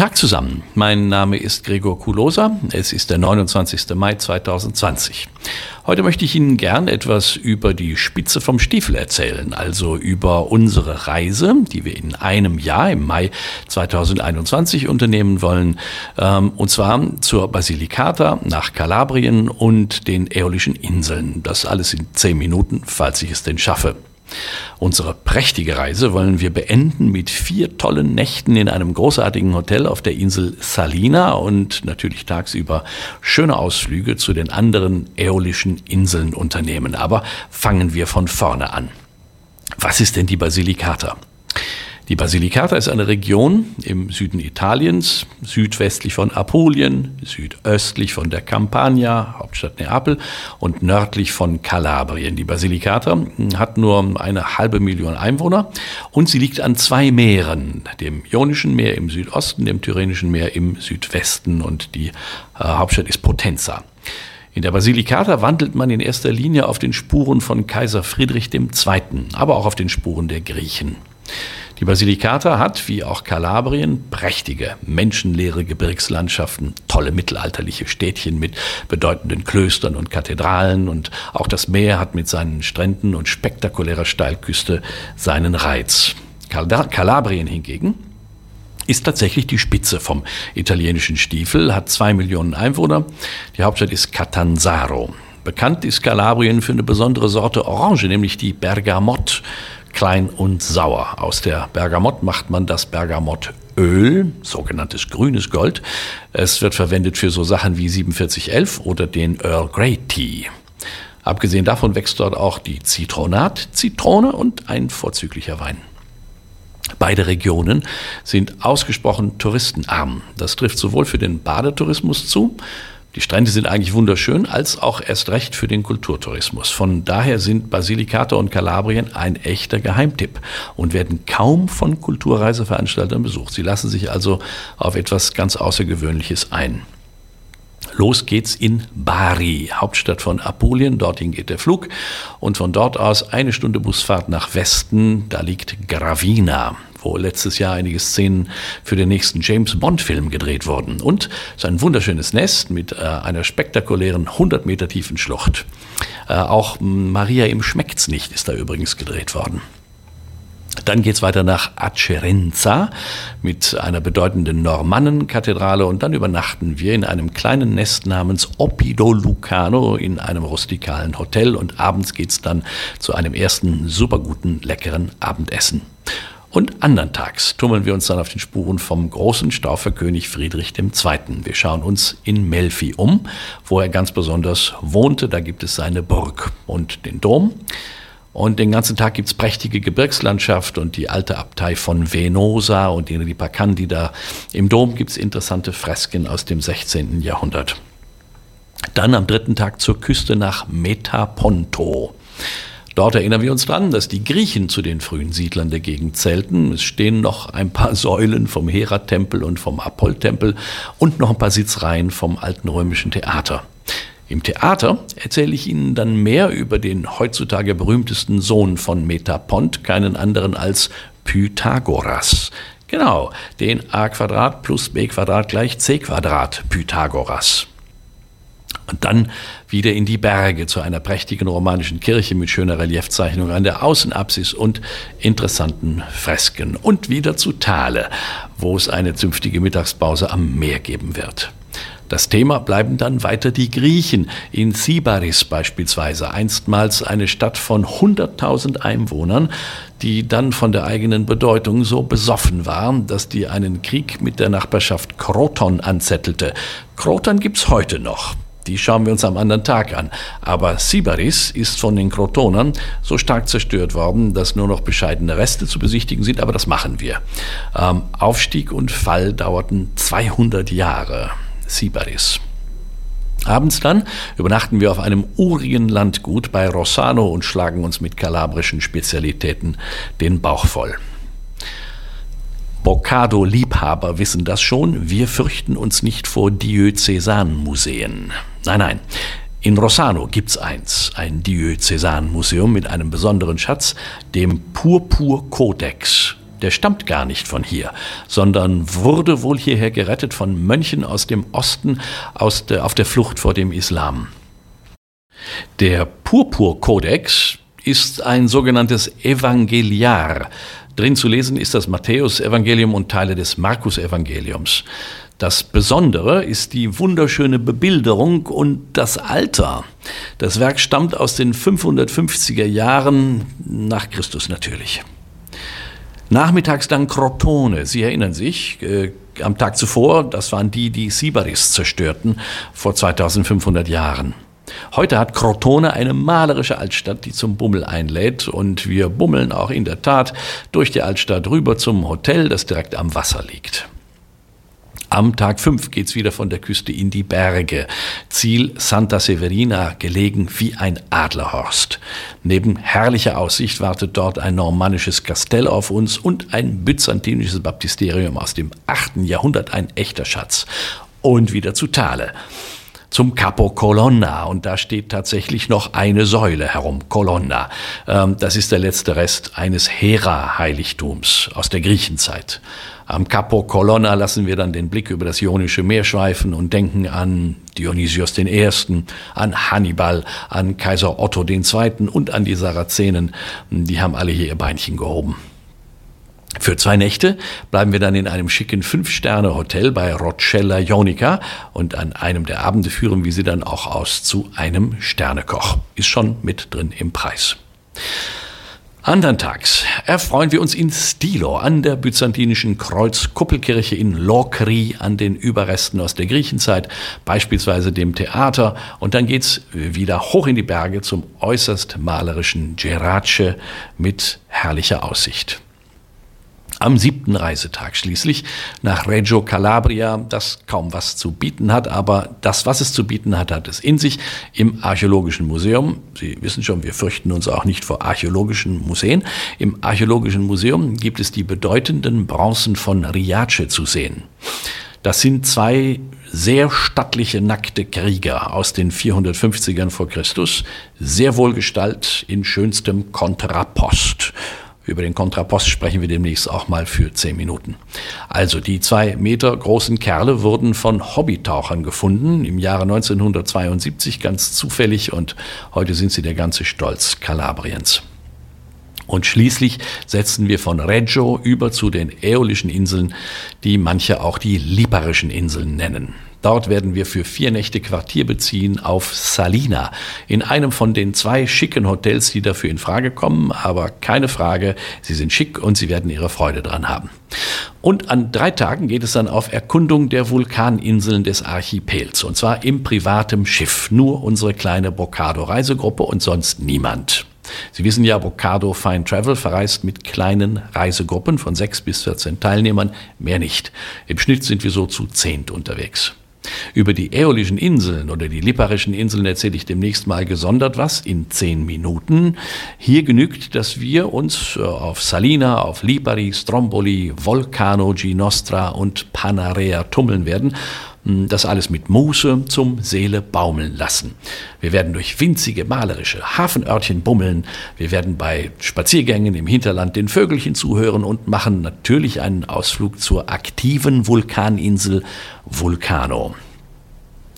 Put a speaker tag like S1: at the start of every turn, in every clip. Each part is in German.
S1: Tag zusammen. Mein Name ist Gregor Kulosa. Es ist der 29. Mai 2020. Heute möchte ich Ihnen gern etwas über die Spitze vom Stiefel erzählen, also über unsere Reise, die wir in einem Jahr im Mai 2021 unternehmen wollen, ähm, und zwar zur Basilicata nach Kalabrien und den Äolischen Inseln. Das alles in zehn Minuten, falls ich es denn schaffe. Unsere prächtige Reise wollen wir beenden mit vier tollen Nächten in einem großartigen Hotel auf der Insel Salina und natürlich tagsüber schöne Ausflüge zu den anderen äolischen Inseln unternehmen. Aber fangen wir von vorne an. Was ist denn die Basilicata? Die Basilicata ist eine Region im Süden Italiens, südwestlich von Apulien, südöstlich von der Campania, Hauptstadt Neapel, und nördlich von Kalabrien. Die Basilicata hat nur eine halbe Million Einwohner und sie liegt an zwei Meeren, dem Ionischen Meer im Südosten, dem Tyrrhenischen Meer im Südwesten und die äh, Hauptstadt ist Potenza. In der Basilicata wandelt man in erster Linie auf den Spuren von Kaiser Friedrich II., aber auch auf den Spuren der Griechen. Die Basilicata hat, wie auch Kalabrien, prächtige, menschenleere Gebirgslandschaften, tolle mittelalterliche Städtchen mit bedeutenden Klöstern und Kathedralen und auch das Meer hat mit seinen Stränden und spektakulärer Steilküste seinen Reiz. Kalabrien hingegen ist tatsächlich die Spitze vom italienischen Stiefel, hat zwei Millionen Einwohner. Die Hauptstadt ist Catanzaro. Bekannt ist Kalabrien für eine besondere Sorte Orange, nämlich die Bergamot klein und sauer. Aus der Bergamott macht man das Bergamottöl, sogenanntes grünes Gold. Es wird verwendet für so Sachen wie 4711 oder den Earl Grey Tea. Abgesehen davon wächst dort auch die Zitronat, Zitrone und ein vorzüglicher Wein. Beide Regionen sind ausgesprochen touristenarm. Das trifft sowohl für den Badetourismus zu, die Strände sind eigentlich wunderschön, als auch erst recht für den Kulturtourismus. Von daher sind Basilicata und Kalabrien ein echter Geheimtipp und werden kaum von Kulturreiseveranstaltern besucht. Sie lassen sich also auf etwas ganz Außergewöhnliches ein. Los geht's in Bari, Hauptstadt von Apulien. Dorthin geht der Flug. Und von dort aus eine Stunde Busfahrt nach Westen. Da liegt Gravina wo letztes Jahr einige Szenen für den nächsten James Bond-Film gedreht wurden. Und so ein wunderschönes Nest mit äh, einer spektakulären 100 Meter tiefen Schlucht. Äh, auch Maria im Schmeckt's nicht ist da übrigens gedreht worden. Dann geht es weiter nach Acerenza mit einer bedeutenden Normannenkathedrale und dann übernachten wir in einem kleinen Nest namens Oppido Lucano in einem rustikalen Hotel und abends geht es dann zu einem ersten superguten, leckeren Abendessen. Und anderntags tummeln wir uns dann auf den Spuren vom großen Stauferkönig Friedrich II. Wir schauen uns in Melfi um, wo er ganz besonders wohnte. Da gibt es seine Burg und den Dom. Und den ganzen Tag gibt es prächtige Gebirgslandschaft und die alte Abtei von Venosa und in Ripa Candida. Im Dom gibt es interessante Fresken aus dem 16. Jahrhundert. Dann am dritten Tag zur Küste nach Metaponto. Dort erinnern wir uns dran, dass die Griechen zu den frühen Siedlern der Gegend zählten. Es stehen noch ein paar Säulen vom Hera-Tempel und vom Apoll-Tempel und noch ein paar Sitzreihen vom alten römischen Theater. Im Theater erzähle ich Ihnen dann mehr über den heutzutage berühmtesten Sohn von Metapont, keinen anderen als Pythagoras. Genau, den a Quadrat plus b Quadrat gleich c Quadrat Pythagoras. Und dann wieder in die Berge zu einer prächtigen romanischen Kirche mit schöner Reliefzeichnung an der Außenapsis und interessanten Fresken. Und wieder zu Thale, wo es eine zünftige Mittagspause am Meer geben wird. Das Thema bleiben dann weiter die Griechen. In Sybaris beispielsweise, einstmals eine Stadt von 100.000 Einwohnern, die dann von der eigenen Bedeutung so besoffen war, dass die einen Krieg mit der Nachbarschaft Kroton anzettelte. Kroton gibt's heute noch. Die schauen wir uns am anderen Tag an. Aber Sybaris ist von den Krotonern so stark zerstört worden, dass nur noch bescheidene Reste zu besichtigen sind, aber das machen wir. Ähm, Aufstieg und Fall dauerten 200 Jahre. Sybaris. Abends dann übernachten wir auf einem urigen Landgut bei Rossano und schlagen uns mit kalabrischen Spezialitäten den Bauch voll. Boccado-Liebhaber wissen das schon, wir fürchten uns nicht vor Diözesanmuseen. Nein, nein. In Rossano gibt's eins, ein Diözesanmuseum mit einem besonderen Schatz, dem Purpur-Kodex. der stammt gar nicht von hier, sondern wurde wohl hierher gerettet von Mönchen aus dem Osten aus der, auf der Flucht vor dem Islam. Der Purpur-Kodex ist ein sogenanntes Evangeliar. Drin zu lesen ist das Matthäus-Evangelium und Teile des Markus-Evangeliums. Das Besondere ist die wunderschöne Bebilderung und das Alter. Das Werk stammt aus den 550er Jahren nach Christus natürlich. Nachmittags dann Crotone. Sie erinnern sich, äh, am Tag zuvor, das waren die, die Sibaris zerstörten vor 2500 Jahren. Heute hat Crotone eine malerische Altstadt, die zum Bummel einlädt und wir bummeln auch in der Tat durch die Altstadt rüber zum Hotel, das direkt am Wasser liegt. Am Tag 5 geht's wieder von der Küste in die Berge. Ziel Santa Severina, gelegen wie ein Adlerhorst. Neben herrlicher Aussicht wartet dort ein normannisches Kastell auf uns und ein byzantinisches Baptisterium aus dem 8. Jahrhundert, ein echter Schatz. Und wieder zu Thale zum Capo Colonna und da steht tatsächlich noch eine Säule herum, Colonna. Ähm, das ist der letzte Rest eines Hera-Heiligtums aus der Griechenzeit. Am Capo Colonna lassen wir dann den Blick über das Ionische Meer schweifen und denken an Dionysios I., an Hannibal, an Kaiser Otto II. und an die Sarazenen. Die haben alle hier ihr Beinchen gehoben. Für zwei Nächte bleiben wir dann in einem schicken Fünf-Sterne-Hotel bei Rocella Ionica und an einem der Abende führen wir sie dann auch aus zu einem Sternekoch. Ist schon mit drin im Preis. Anderntags erfreuen wir uns in Stilo an der byzantinischen Kreuzkuppelkirche in Lokri an den Überresten aus der Griechenzeit, beispielsweise dem Theater. Und dann geht's wieder hoch in die Berge zum äußerst malerischen Gerace mit herrlicher Aussicht. Am siebten Reisetag schließlich nach Reggio Calabria, das kaum was zu bieten hat, aber das, was es zu bieten hat, hat es in sich im Archäologischen Museum. Sie wissen schon, wir fürchten uns auch nicht vor archäologischen Museen. Im Archäologischen Museum gibt es die bedeutenden Bronzen von Riace zu sehen. Das sind zwei sehr stattliche nackte Krieger aus den 450ern vor Christus, sehr wohlgestalt in schönstem Kontrapost. Über den Kontrapost sprechen wir demnächst auch mal für zehn Minuten. Also die zwei Meter großen Kerle wurden von Hobbytauchern gefunden im Jahre 1972 ganz zufällig und heute sind sie der ganze Stolz Kalabriens. Und schließlich setzen wir von Reggio über zu den Äolischen Inseln, die manche auch die Liparischen Inseln nennen. Dort werden wir für vier Nächte Quartier beziehen auf Salina, in einem von den zwei schicken Hotels, die dafür in Frage kommen. Aber keine Frage, sie sind schick und sie werden ihre Freude dran haben. Und an drei Tagen geht es dann auf Erkundung der Vulkaninseln des Archipels. Und zwar im privatem Schiff. Nur unsere kleine Bocado-Reisegruppe und sonst niemand. Sie wissen ja, Bocado Fine Travel verreist mit kleinen Reisegruppen von sechs bis 14 Teilnehmern, mehr nicht. Im Schnitt sind wir so zu zehnt unterwegs. Über die Äolischen Inseln oder die Liparischen Inseln erzähle ich demnächst mal gesondert was in zehn Minuten. Hier genügt, dass wir uns äh, auf Salina, auf Lipari, Stromboli, Vulcano, Ginostra und Panarea tummeln werden das alles mit Muße zum Seele baumeln lassen. Wir werden durch winzige malerische Hafenörtchen bummeln, wir werden bei Spaziergängen im Hinterland den Vögelchen zuhören und machen natürlich einen Ausflug zur aktiven Vulkaninsel Vulcano.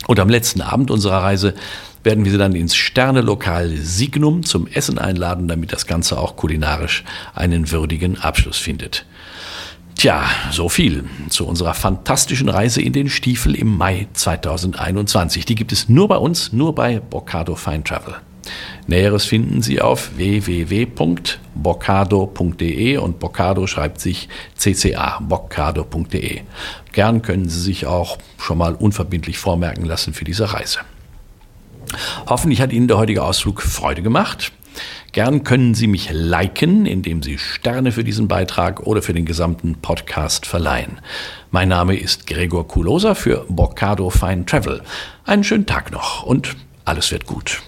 S1: Und am letzten Abend unserer Reise werden wir sie dann ins Sternelokal Signum zum Essen einladen, damit das Ganze auch kulinarisch einen würdigen Abschluss findet. Tja, so viel zu unserer fantastischen Reise in den Stiefel im Mai 2021. Die gibt es nur bei uns, nur bei Bocado Fine Travel. Näheres finden Sie auf www.bocado.de und Bocado schreibt sich cca, bocado.de. Gern können Sie sich auch schon mal unverbindlich vormerken lassen für diese Reise. Hoffentlich hat Ihnen der heutige Ausflug Freude gemacht. Gern können Sie mich liken, indem Sie Sterne für diesen Beitrag oder für den gesamten Podcast verleihen. Mein Name ist Gregor Kulosa für Bocado Fine Travel. Einen schönen Tag noch und alles wird gut.